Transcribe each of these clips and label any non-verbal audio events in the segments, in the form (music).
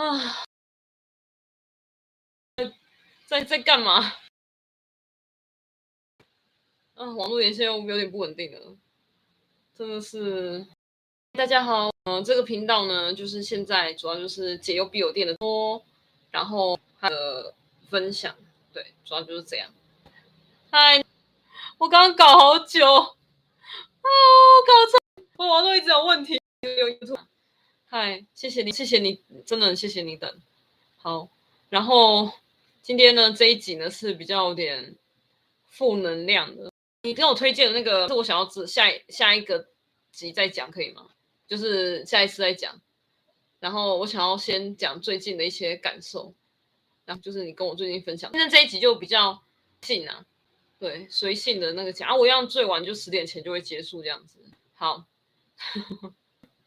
啊，在在干嘛？啊，网络连线又有点不稳定了，真的是。大家好，嗯、这个频道呢，就是现在主要就是解忧必有店的多，然后还有分享，对，主要就是这样。嗨，我刚刚搞好久，啊，搞错，我网络一直有问题。嗨，谢谢你，谢谢你，真的谢谢你等。好，然后今天呢，这一集呢是比较有点负能量的。你跟我推荐的那个，是我想要知下下一个集再讲，可以吗？就是下一次再讲，然后我想要先讲最近的一些感受，然后就是你跟我最近分享。现在这一集就比较近啊，对，随性的那个讲啊，我一样最晚就十点前就会结束这样子。好，(laughs)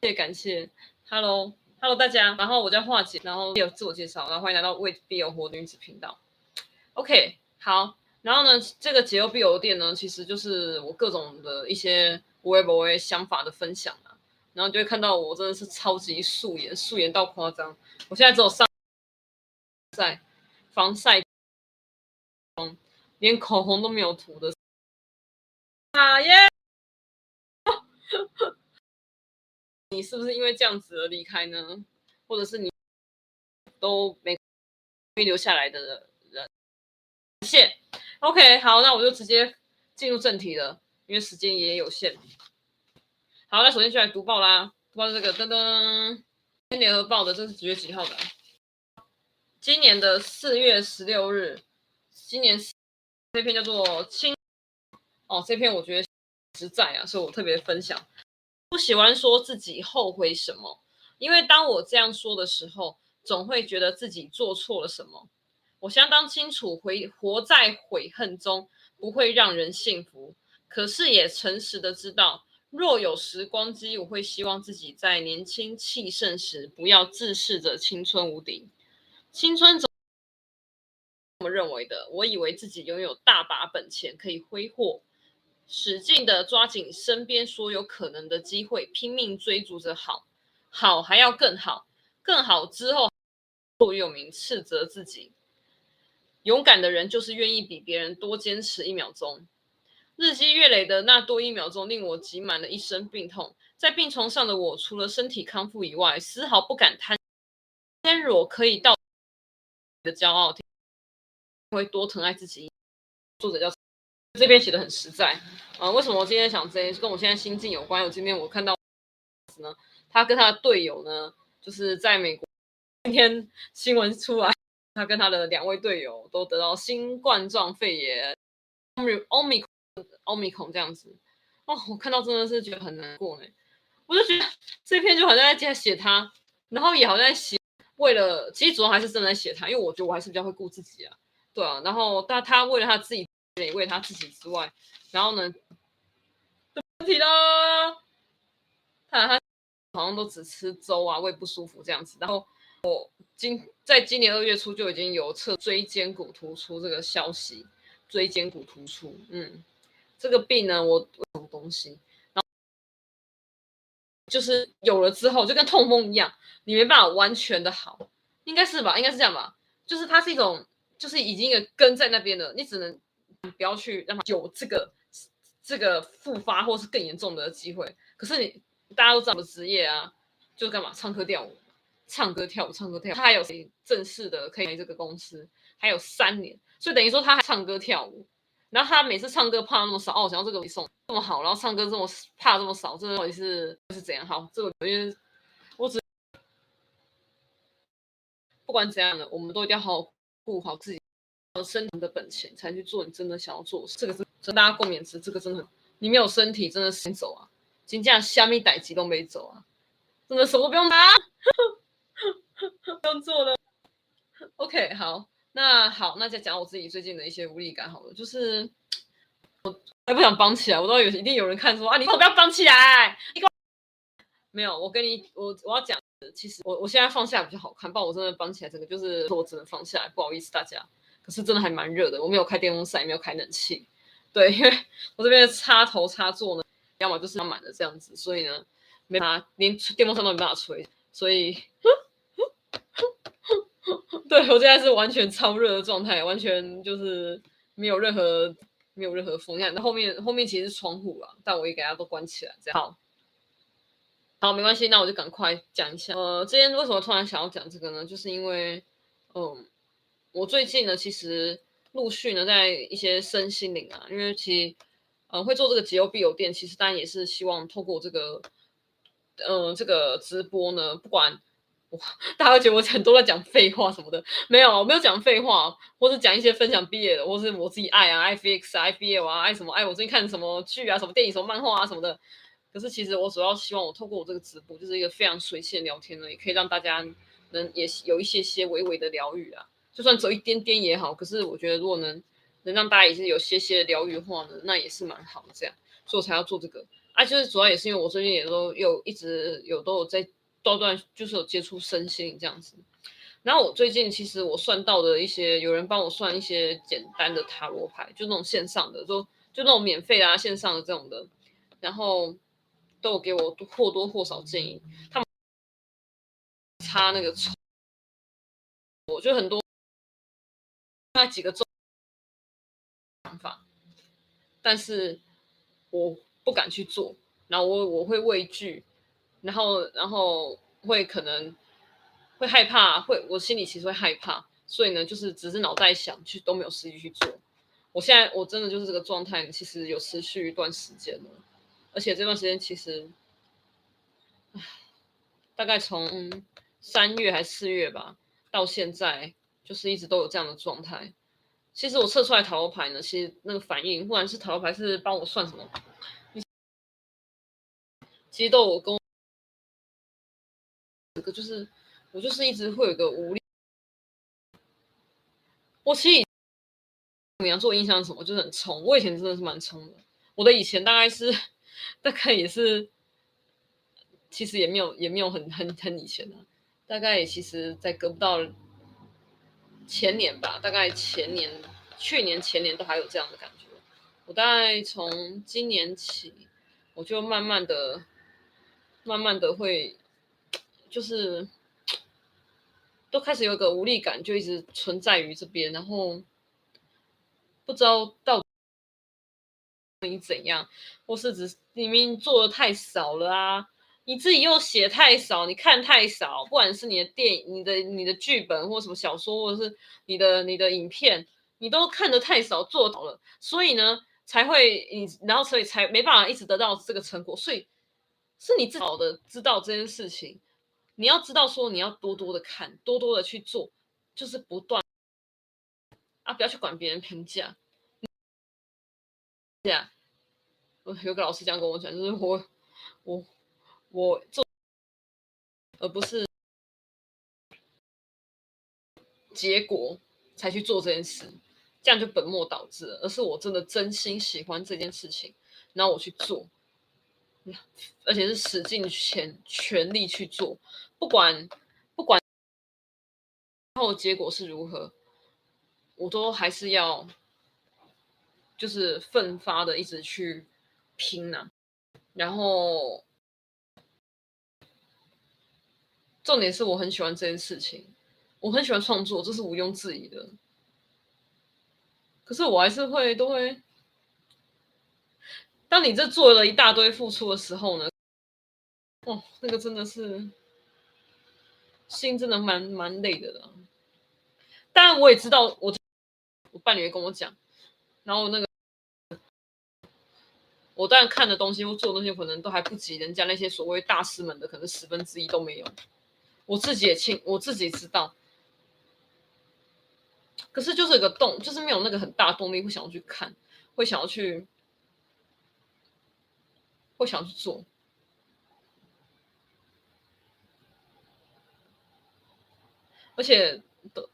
谢谢感谢，Hello Hello 大家，然后我叫华姐，然后有自我介绍，然后欢迎来到为必有活女子频道。OK，好，然后呢，这个解忧必有店呢，其实就是我各种的一些微博想法的分享啊。然后就会看到我真的是超级素颜，素颜到夸张。我现在只有上晒防晒妆，连口红都没有涂的。啊耶！你是不是因为这样子而离开呢？或者是你都没留下来的人？谢。OK，好，那我就直接进入正题了，因为时间也有限。好，那首先就来读报啦。读报这个噔噔，今天联合报的这是几月几号的？今年的四月十六日。今年这篇叫做《亲》哦，这篇我觉得实在啊，所以我特别分享。不喜欢说自己后悔什么，因为当我这样说的时候，总会觉得自己做错了什么。我相当清楚，回活在悔恨中不会让人幸福，可是也诚实的知道。若有时光机，我会希望自己在年轻气盛时，不要自视着青春无敌。青春总这么认为的。我以为自己拥有大把本钱可以挥霍，使劲的抓紧身边所有可能的机会，拼命追逐着好，好还要更好，更好之后座右铭，斥责自己。勇敢的人就是愿意比别人多坚持一秒钟。日积月累的那多一秒钟，令我挤满了一身病痛。在病床上的我，除了身体康复以外，丝毫不敢贪。天若可以到的骄傲，会多疼爱自己。作者叫这边写的很实在啊。为什么我今天想这跟我现在心境有关？我今天我看到呢，他跟他的队友呢，就是在美国。今天新闻出来，他跟他的两位队友都得到新冠状肺炎。欧米。欧米孔这样子哦，我看到真的是觉得很难过呢。我就觉得这篇就好像在写他，然后也好像在写为了，其实主要还是真的在写他，因为我觉得我还是比较会顾自己啊，对啊。然后但他为了他自己，也为他自己之外，然后呢，问题啦，看他好像都只吃粥啊，胃不舒服这样子。然后我今在今年二月初就已经有测椎间骨突出这个消息，椎间骨突出，嗯。这个病呢，我什么东西，然后就是有了之后，就跟痛风一样，你没办法完全的好，应该是吧？应该是这样吧？就是它是一种，就是已经有根在那边了，你只能不要去让他有这个这个复发或是更严重的机会。可是你大家都知道我的职业啊，就干嘛？唱歌跳舞，唱歌跳舞，唱歌跳舞。他还有谁正式的可以来这个公司？还有三年，所以等于说他还唱歌跳舞。然后他每次唱歌怕那么少哦，想要这个送这么好，然后唱歌这么怕这么少，这到底是是怎样？好，这个因为我只不管怎样的，我们都一定要好好顾好自己有身体的本钱，才去做你真的想要做的事。这个是真大家共勉之，这个真的，你没有身体真的先走啊，金价虾米代志都没走啊，真的什么都不用拿，不用做了。OK，好。那好，那再讲我自己最近的一些无力感好了，就是我还不想绑起来，我都有一定有人看说啊，你不要绑起来，你没有，我跟你我我要讲，其实我我现在放下比较好看，不然我真的绑起来，这个就是我只能放下来，不好意思大家，可是真的还蛮热的，我没有开电风扇，也没有开冷气，对，因为我这边的插头插座呢，要么就是要满的这样子，所以呢，没办法连电风扇都没办法吹，所以对，我现在是完全超热的状态，完全就是没有任何没有任何风。你看，那后面后面其实是窗户啊，但我也给它都关起来，这样好。好，没关系，那我就赶快讲一下。呃，今天为什么突然想要讲这个呢？就是因为，嗯，我最近呢，其实陆续呢，在一些身心灵啊，因为其实，呃，会做这个解忧必有店，其实当然也是希望透过这个，嗯，这个直播呢，不管。大家觉得我很多在讲废话什么的，没有，我没有讲废话，或是讲一些分享毕业的，或是我自己爱啊，爱 FX 爱 BL 啊，爱什么爱我最近看什么剧啊，什么电影，什么漫画啊什么的。可是其实我主要希望我透过我这个直播，就是一个非常随性的聊天呢，也可以让大家能也有一些些微微的疗愈啊，就算走一点点也好。可是我觉得如果能能让大家也是有些些疗愈的话呢，那也是蛮好的。这样，所以我才要做这个啊，就是主要也是因为我最近也都有一直有都有在。断断就是有接触身心这样子，然后我最近其实我算到的一些，有人帮我算一些简单的塔罗牌，就那种线上的，就就那种免费啊线上的这种的，然后都有给我或多或少建议，他们插那个，我就很多那几个做想法，但是我不敢去做，然后我我会畏惧。然后，然后会可能会害怕，会我心里其实会害怕，所以呢，就是只是脑袋想去，都没有实际去做。我现在我真的就是这个状态，其实有持续一段时间了，而且这段时间其实，大概从三月还是四月吧，到现在就是一直都有这样的状态。其实我测出来塔罗牌呢，其实那个反应，不管是塔罗牌是帮我算什么，其实都有跟。这个就是我，就是一直会有个无力。我其实牡羊座印象什么，就是很冲。我以前真的是蛮冲的。我的以前大概是，大概也是，其实也没有，也没有很很很以前的。大概也其实，在隔不到前年吧，大概前年、去年、前年都还有这样的感觉。我大概从今年起，我就慢慢的、慢慢的会。就是都开始有个无力感，就一直存在于这边，然后不知道到底你怎样，或是只明明做的太少了啊，你自己又写太少，你看太少，不管是你的电影、你的你的剧本，或什么小说，或者是你的你的影片，你都看得太少，做到了，所以呢才会你，然后所以才没办法一直得到这个成果，所以是你自己的知道这件事情。你要知道，说你要多多的看，多多的去做，就是不断啊，不要去管别人评价。对啊，我有个老师这样跟我讲，就是我我我做，而不是结果才去做这件事，这样就本末倒置了。而是我真的真心喜欢这件事情，然后我去做。而且是使尽全全力去做，不管不管后结果是如何，我都还是要就是奋发的一直去拼呢、啊。然后重点是我很喜欢这件事情，我很喜欢创作，这是毋庸置疑的。可是我还是会都会。当你这做了一大堆付出的时候呢，哦，那个真的是心真的蛮蛮累的了。当然我也知道我，我伴侣也跟我讲，然后那个我当然看的东西或做的东西可能都还不及人家那些所谓大师们的，可能十分之一都没有。我自己也清，我自己知道，可是就是有个洞，就是没有那个很大动力，会想要去看，会想要去。会想去做，而且的，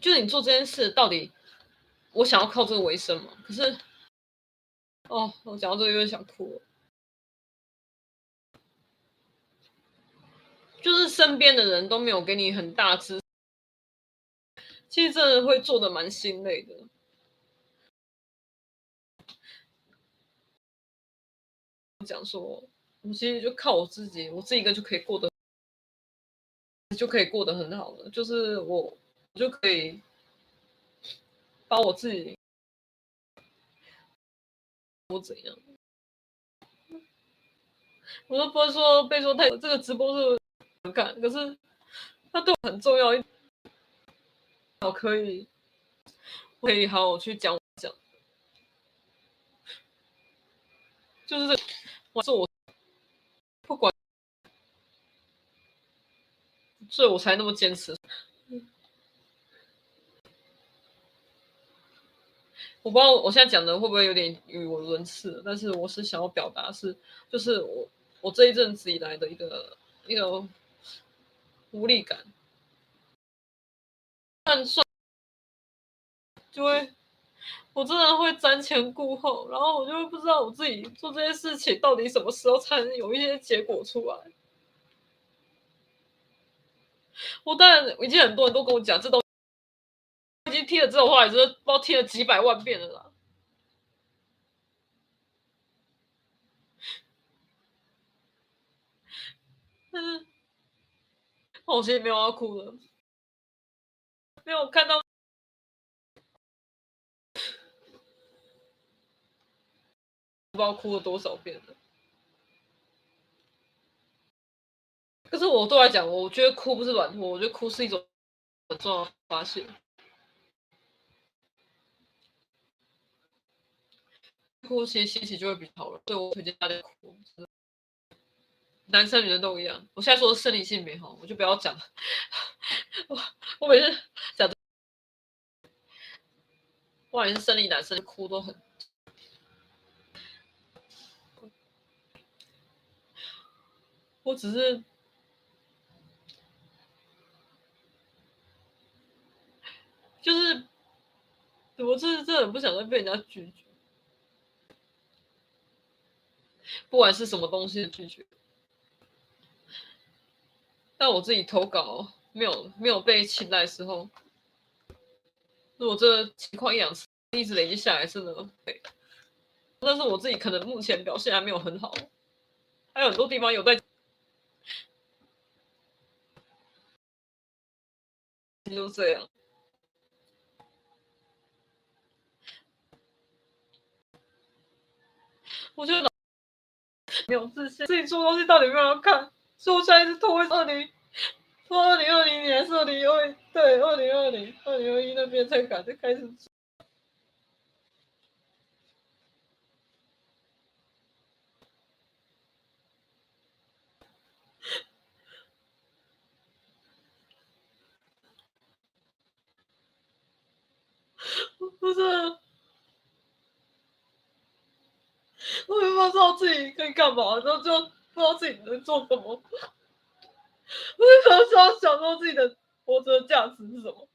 就是你做这件事，到底我想要靠这个为生吗？可是，哦，我讲到这个有点想哭了。就是身边的人都没有给你很大支，其实真的会做得蛮心累的。讲说，我其实就靠我自己，我自己一个就可以过得就可以过得很好了，就是我，我就可以把我自己我怎样，我都不会说被说太这个直播是很看，可是它对我很重要，我可以我可以好好去讲讲，就是我是我不管。所以我才那么坚持。我不知道我现在讲的会不会有点语无伦次，但是我是想要表达是，就是我我这一阵子以来的一个一个无力感，算算就会我真的会瞻前顾后，然后我就会不知道我自己做这些事情到底什么时候才能有一些结果出来。我当然已经很多人都跟我讲，这都已经听了这种话，也是不知道听了几百万遍了啦。但是，我其实没有要哭了，没有看到，不知道哭了多少遍了。可是我对我来讲，我觉得哭不是软弱，我觉得哭是一种很重要的发泄。哭其实心情就会比较好了，所以我推荐大家哭。男生女生都一样。我现在说的生理性美好，我就不要讲了。我我每次讲，不管是生理男生哭都很，我只是。就是，我这这很不想再被人家拒绝，不管是什么东西拒绝。但我自己投稿没有没有被青睐的时候，如果这情况一两次一直累积下来，真的对。但是我自己可能目前表现还没有很好，还有很多地方有在，就这样。我觉得没有自信，自己做东西到底有没有人看？所以我现在一直拖二零，拖二零二零年，是二零二对二零二零二零二一那边才敢再开始。不是。我也不知道自己可以干嘛，然后就不知道自己能做什么。我就想想想说自己的活着的价值是什么。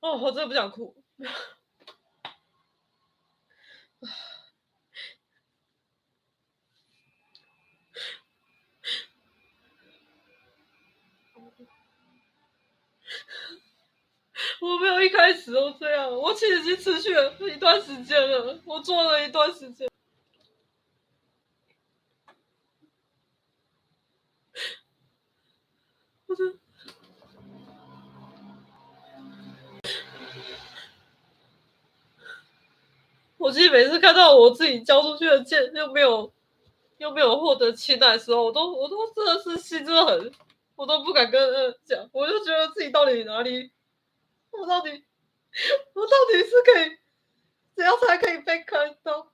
哦，我真的不想哭。(sighs) 我没有一开始都这样，我其实已经持续了一段时间了，我做了一段时间。我真。其实每次看到我自己交出去的剑又没有又没有获得期待的时候，我都我都真的是心真的很，我都不敢跟人讲，我就觉得自己到底哪里，我到底我到底是可以怎样才可以被看到？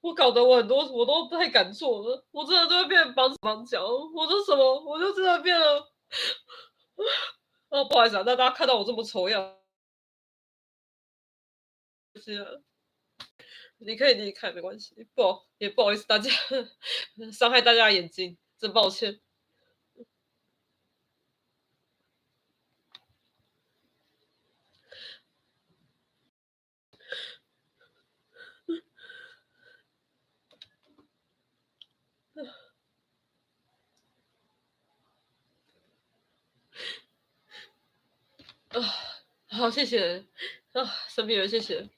我搞得我很多我都不太敢做了，我真的就会变绑手绑脚，我说什么我就真的变了。哦，不好意思啊，那大家看到我这么丑样，是，你可以离开，没关系，不好，也不好意思大家 (laughs) 伤害大家的眼睛，真抱歉。啊，好，谢谢啊，身边人，谢谢。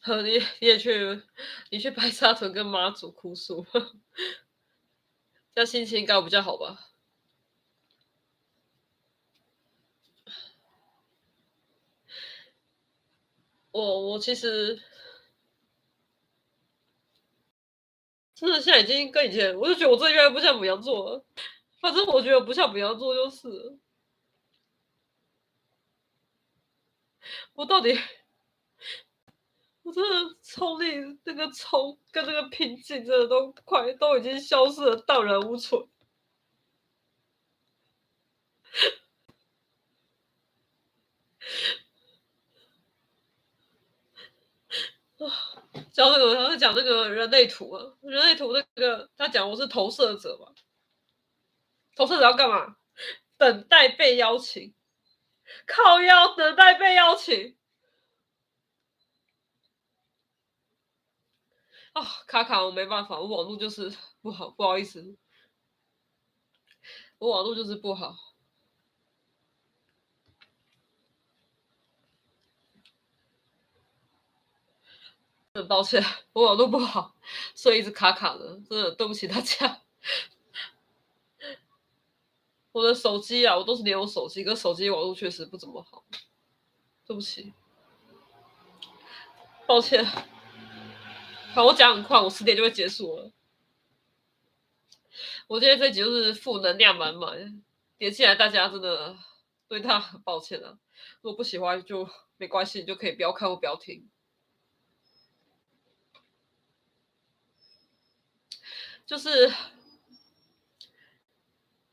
好，你你也去，你去白沙屯跟妈祖哭诉，这样心情应该比较好吧？我我其实真的现在已经跟以前，我就觉得我这越来越不像母羊座了。反正我觉得不像母羊座，就是我到底，我真的冲力那个冲跟那个平静，真的都快都已经消失了，荡然无存。(laughs) 啊，讲那个，他在讲那个人类图啊，人类图那个，他讲我是投射者嘛。投射者要干嘛？等待被邀请，靠腰等待被邀请。啊、哦，卡卡，我没办法，我网络就是不好，不好意思，我网络就是不好，很抱歉，我网络不好，所以一直卡卡的，真的对不起大家。我的手机啊，我都是连我手机，跟手机网络确实不怎么好，对不起，抱歉。好，我讲很快，我十点就会结束了。我今天这集就是负能量满满，点进来大家真的对他很抱歉啊。如果不喜欢就没关系，你就可以不要看或不要听。就是，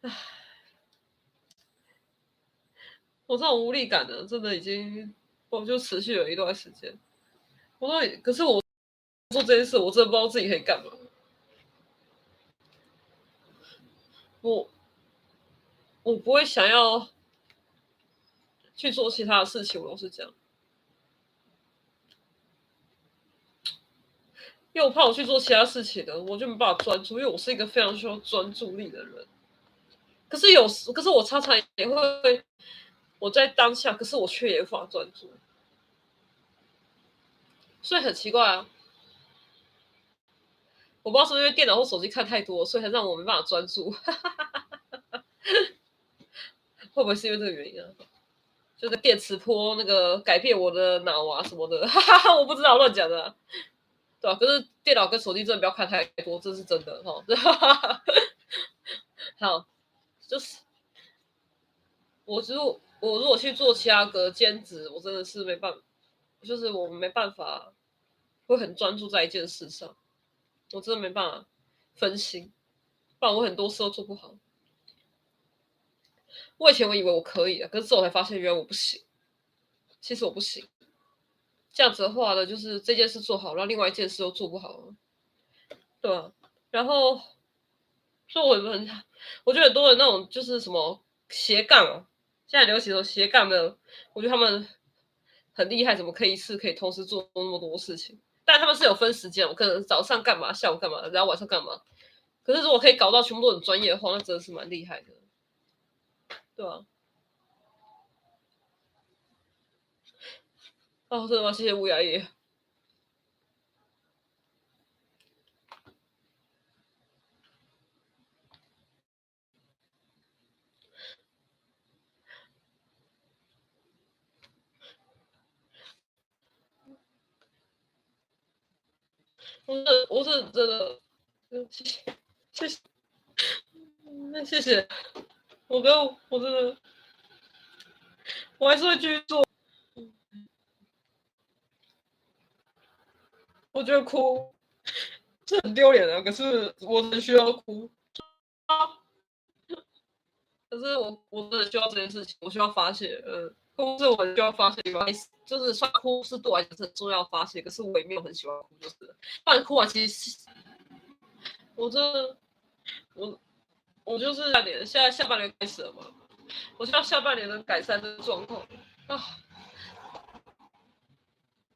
唉。我这种无力感呢，真的已经，我就持续了一段时间。我说，可是我做这件事，我真的不知道自己可以干嘛。我，我不会想要去做其他的事情，我老实讲，因为我怕我去做其他事情呢，我就没办法专注，因为我是一个非常需要专注力的人。可是有时，可是我常常也会。我在当下，可是我却也无法专注，所以很奇怪啊！我不知道是不是因为电脑或手机看太多，所以才让我没办法专注。(laughs) 会不会是因为这个原因啊？就是电磁波那个改变我的脑啊什么的，(laughs) 我不知道乱讲的，对吧？可是电脑跟手机真的不要看太多，这是真的哈。(laughs) 好，就是我只有。我如果去做其他个兼职，我真的是没办法，就是我没办法会很专注在一件事上，我真的没办法分心，不然我很多事都做不好。我以前我以为我可以啊，可是之后才发现原来我不行。其实我不行，这样子的话呢，就是这件事做好，然后另外一件事又做不好了，对吧？然后，所以我很，我觉得很多人那种就是什么斜杠啊。现在流行说斜杠的，我觉得他们很厉害，怎么可以一次可以同时做那么多事情？但他们是有分时间，我可能早上干嘛，下午干嘛，然后晚上干嘛。可是如果可以搞到全部都很专业的话，那真的是蛮厉害的，对啊？哦，真的吗？谢谢乌鸦爷。我是我是真的，谢谢谢谢，那谢谢，我跟我真的，我还是会继续做。我觉得哭是很丢脸的，可是我很需要哭。可是我我真的需要这件事情，我需要发泄，呃，哭是我需要发泄，不好意思，就是算哭是对我来讲是很重要发泄，可是我也没有很喜欢哭，就是，不然哭完其实，我这，我我就是下年现在下半年开始了嘛，我希望下半年能改善这个状况啊，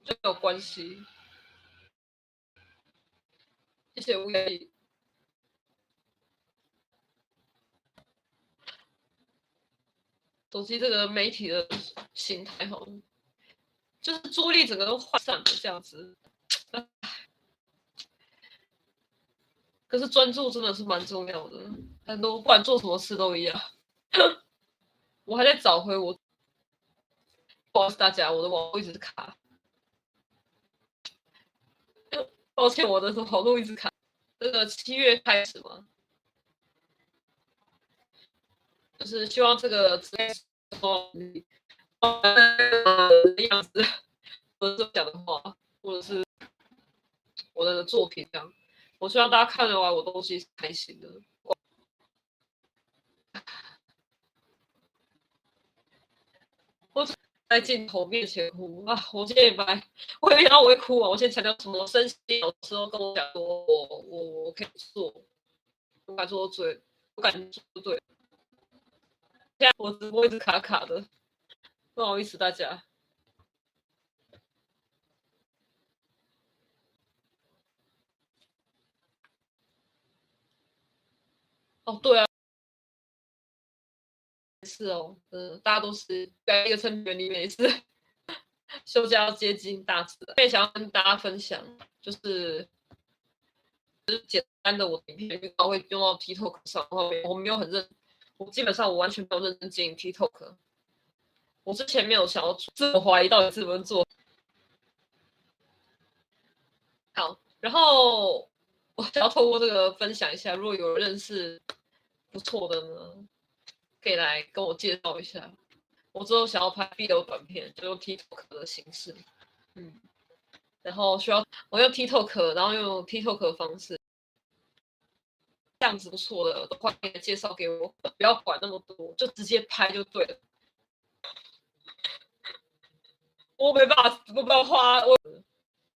就没有关系，谢谢吴言手机这个媒体的心态好，就是注意力整个都涣散了这样子。可是专注真的是蛮重要的，很多不管做什么事都一样。(laughs) 我还在找回我，不好意思大家，我的网络一直卡。(laughs) 抱歉，我的网络一直卡。这个七月开始吗？就是希望这个之类说的样子，或者讲的话，或者是我的作品这样，我希望大家看得完我东西是开心的。我在镜头面前哭啊！我今天礼拜，我没想到我会哭啊！我先强调什么？身心老师都跟我讲说我，我我可以做，我敢做对，我敢做对。现在我直播一直卡卡的，(laughs) 不好意思大家。哦，对啊，是哦，嗯，大家都是在一个成员里面是 (laughs) 休假要接近大自然，我也想跟大家分享，就是就是简单的我的影片预告会用到 TikTok 上，然后我没有很认。我基本上我完全没有认真经营 TikTok，我之前没有想要自我怀疑到底是怎么做。好，然后我想要透过这个分享一下，如果有认识不错的呢，可以来跟我介绍一下。我之后想要拍 video 短片，就用 TikTok 的形式，嗯，然后需要我用 TikTok，然后用 TikTok 的方式。这样子不错的，都欢迎介绍给我，不要管那么多，就直接拍就对了。我没办法，我不要花我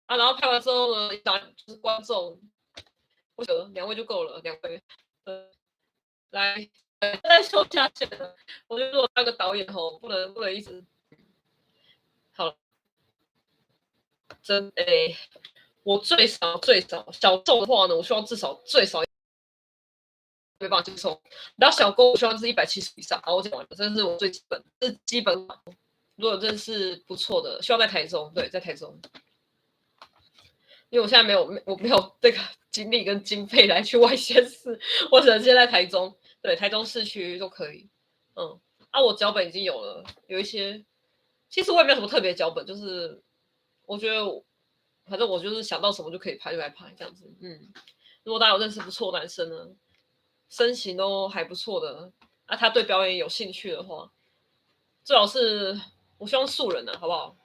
啊。然后拍完之后呢，一打就是观众，我觉得两位就够了，两位。呃，来，再说下去。我觉得如果当个导演吼，不能不能一直。好，真诶，我最少最少小众的话呢，我希望至少最少。没办法接受，然后小勾我希望是一百七十以上。好，我讲完了，这是我最基本，这基本。如果真是不错的，希望在台中，对，在台中。因为我现在没有，我没有这个 (laughs) 精力跟经费来去外县市，我只能先在台中，对，台中市区都可以。嗯，啊，我脚本已经有了，有一些，其实我也没有什么特别脚本，就是我觉得，反正我就是想到什么就可以拍就来拍这样子。嗯，如果大家有认识不错男生呢？身形都还不错的，啊，他对表演有兴趣的话，最好是我希望素人呢、好不好？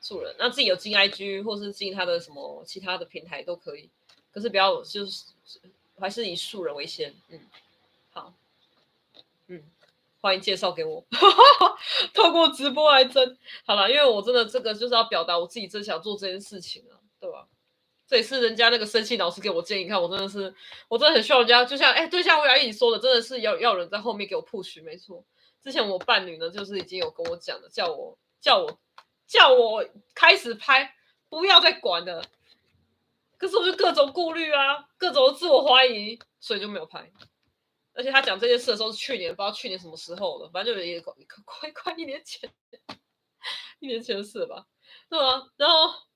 素人，那自己有进 IG 或是进他的什么其他的平台都可以，可是不要就是还是以素人为先，嗯，好，嗯，欢迎介绍给我，(laughs) 透过直播来争，好了，因为我真的这个就是要表达我自己真想做这件事情啊，对吧？这也是人家那个生气老师给我建议，看我真的是，我真的很需要人家，就像哎，对，像我阿姨说的，真的是要要人在后面给我 push，没错。之前我伴侣呢，就是已经有跟我讲了，叫我叫我叫我开始拍，不要再管了。可是我就各种顾虑啊，各种自我怀疑，所以就没有拍。而且他讲这件事的时候是去年，不知道去年什么时候了，反正就也快快快一年前，(laughs) 一年前的事吧，对吧？然后。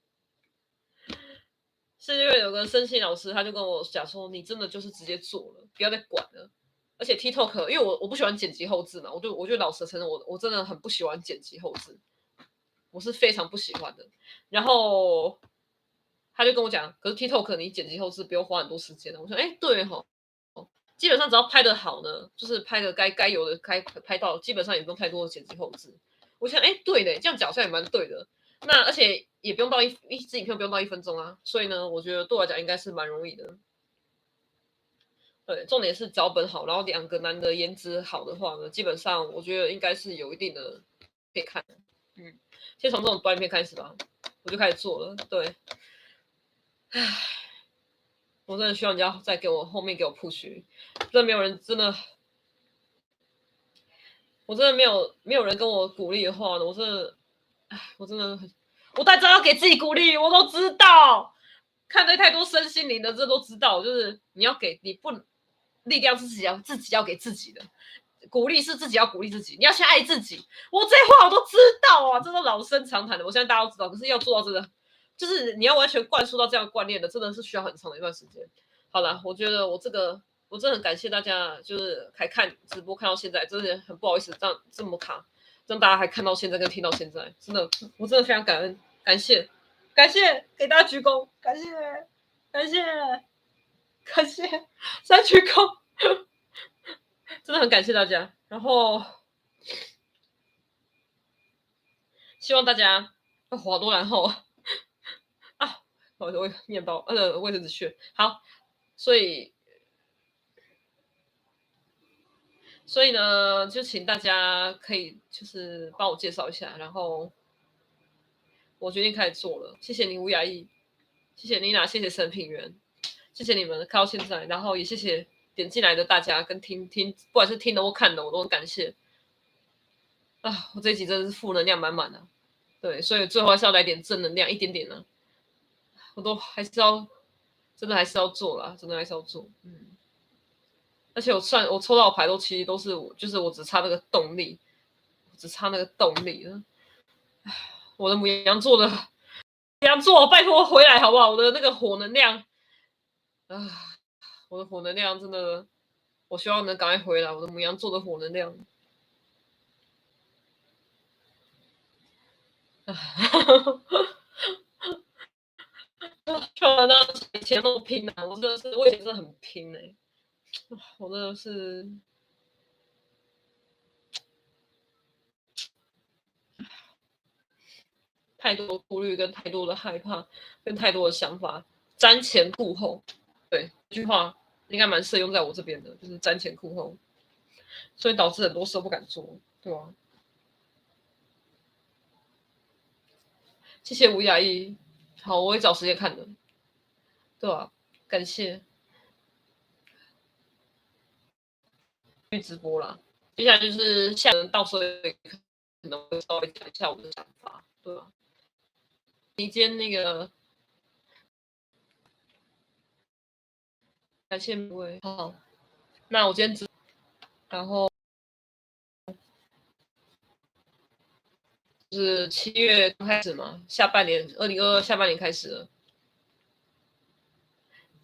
是因为有个生信老师，他就跟我讲说：“你真的就是直接做了，不要再管了。”而且 TikTok，因为我我不喜欢剪辑后置嘛，我就我就老实承认，我我真的很不喜欢剪辑后置，我是非常不喜欢的。然后他就跟我讲：“可是 TikTok 你剪辑后置不用花很多时间的。”我说：“哎，对哈，基本上只要拍的好呢，就是拍的该该有的该拍到，基本上也不用太多的剪辑后置。”我想：“哎，对的，这样讲好像也蛮对的。”那而且也不用到一一支影片不用到一分钟啊，所以呢，我觉得对我来讲应该是蛮容易的。对，重点是脚本好，然后两个男的颜值好的话呢，基本上我觉得应该是有一定的可以看。嗯，先从这种短片开始吧，我就开始做了。对，唉，我真的希望人家再给我后面给我 push，真的没有人真的，我真的没有没有人跟我鼓励的话呢，我真的，我真的很，我大家要给自己鼓励，我都知道，看的太多身心灵的，这都知道，就是你要给你不。力量是自己要自己要给自己的，鼓励是自己要鼓励自己，你要先爱自己。我这话我都知道啊，这都老生常谈的，我相信大家都知道。可是要做到这个，就是你要完全灌输到这样观念的，真的是需要很长的一段时间。好了，我觉得我这个我真的很感谢大家，就是还看直播看到现在，真的很不好意思这样这么卡，让大家还看到现在跟听到现在，真的我真的非常感恩，感谢感谢给大家鞠躬，感谢感谢。感谢再鞠躬，真的很感谢大家。然后希望大家啊，好多然后啊，我我面包呃，卫生纸屑。好，所以所以呢，就请大家可以就是帮我介绍一下。然后我决定开始做了。谢谢你吴雅艺，谢谢妮娜，谢谢沈品源。谢谢你们看到现在，然后也谢谢点进来的大家跟听听，不管是听的或看的，我都很感谢。啊，我这一集真的是负能量满满的，对，所以最后还是要来点正能量，一点点呢，我都还是要，真的还是要做啦，真的还是要做，嗯。而且我算我抽到的牌都其实都是我，就是我只差那个动力，只差那个动力了。唉，我的母羊座的牡羊座，拜托回来好不好？我的那个火能量。啊，我的火能量真的，我希望能赶快回来。我的母羊座的火能量，啊，(laughs) 说到以前那么拼啊，我真的是，我以前真的很拼哎、欸，我真的是太多顾虑，跟太多的害怕，跟太多的想法，瞻前顾后。对，这句话应该蛮适用在我这边的，就是瞻前顾后，所以导致很多事都不敢做，对吧、谢谢吴雅艺，好，我会找时间看的，对吧、啊？感谢，去直播啦。接下来就是下人到时候可能会稍微讲一下我的想法，对吧、你今天那个。感谢各位，好，那我今天只，然后是七月开始嘛，下半年二零二二下半年开始了，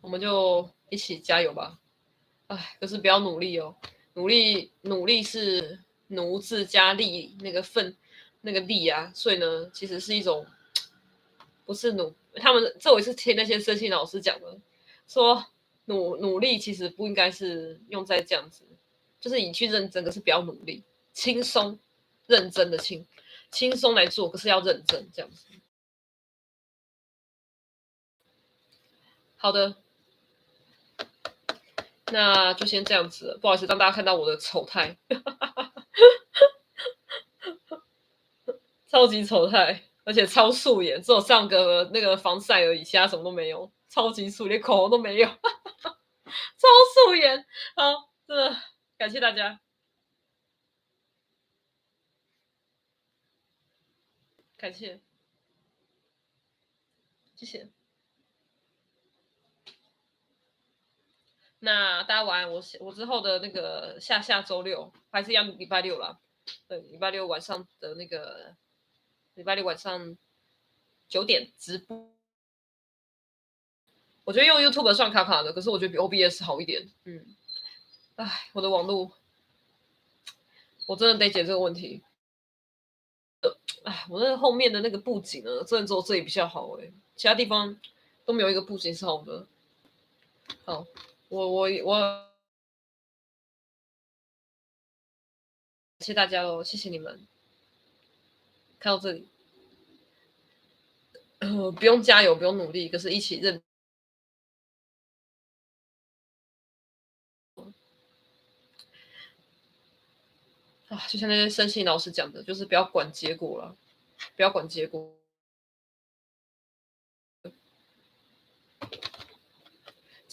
我们就一起加油吧，哎，可是不要努力哦，努力努力是奴字加力那个份那个力啊，所以呢，其实是一种不是努，他们这我也是听那些声心老师讲的，说。努努力其实不应该是用在这样子，就是你去认真，可是不要努力，轻松认真的轻，轻松来做，可是要认真这样子。好的，那就先这样子，不好意思让大家看到我的丑态，超级丑态，而且超素颜，只有上个那个防晒而已，其他什么都没有。超级素，连口红都没有，超素颜。好，真的感谢大家，感谢，谢谢。那大家晚安，我我之后的那个下下周六还是一样礼拜六啦，对，礼拜六晚上的那个礼拜六晚上九点直播。我觉得用 YouTube 算卡卡的，可是我觉得比 OBS 好一点。嗯，哎，我的网络，我真的得解这个问题。哎，我那后面的那个布景呢，真的只有这里比较好哎，其他地方都没有一个布景是好的。好，我我我，谢谢大家喽，谢谢你们。看到这里，呃，不用加油，不用努力，可是一起认。啊，就像那些生信老师讲的，就是不要管结果了，不要管结果。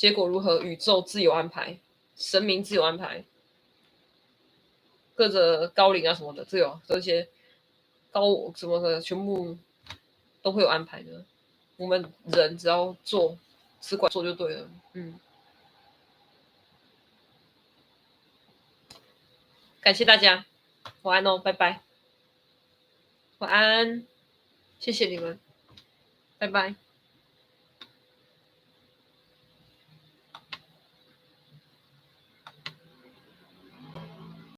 结果如何，宇宙自有安排，神明自有安排，各个高灵啊什么的，自有这些高什么的，全部都会有安排的。我们人只要做，只管做就对了。嗯。感谢大家，晚安哦，拜拜，晚安，谢谢你们，拜拜。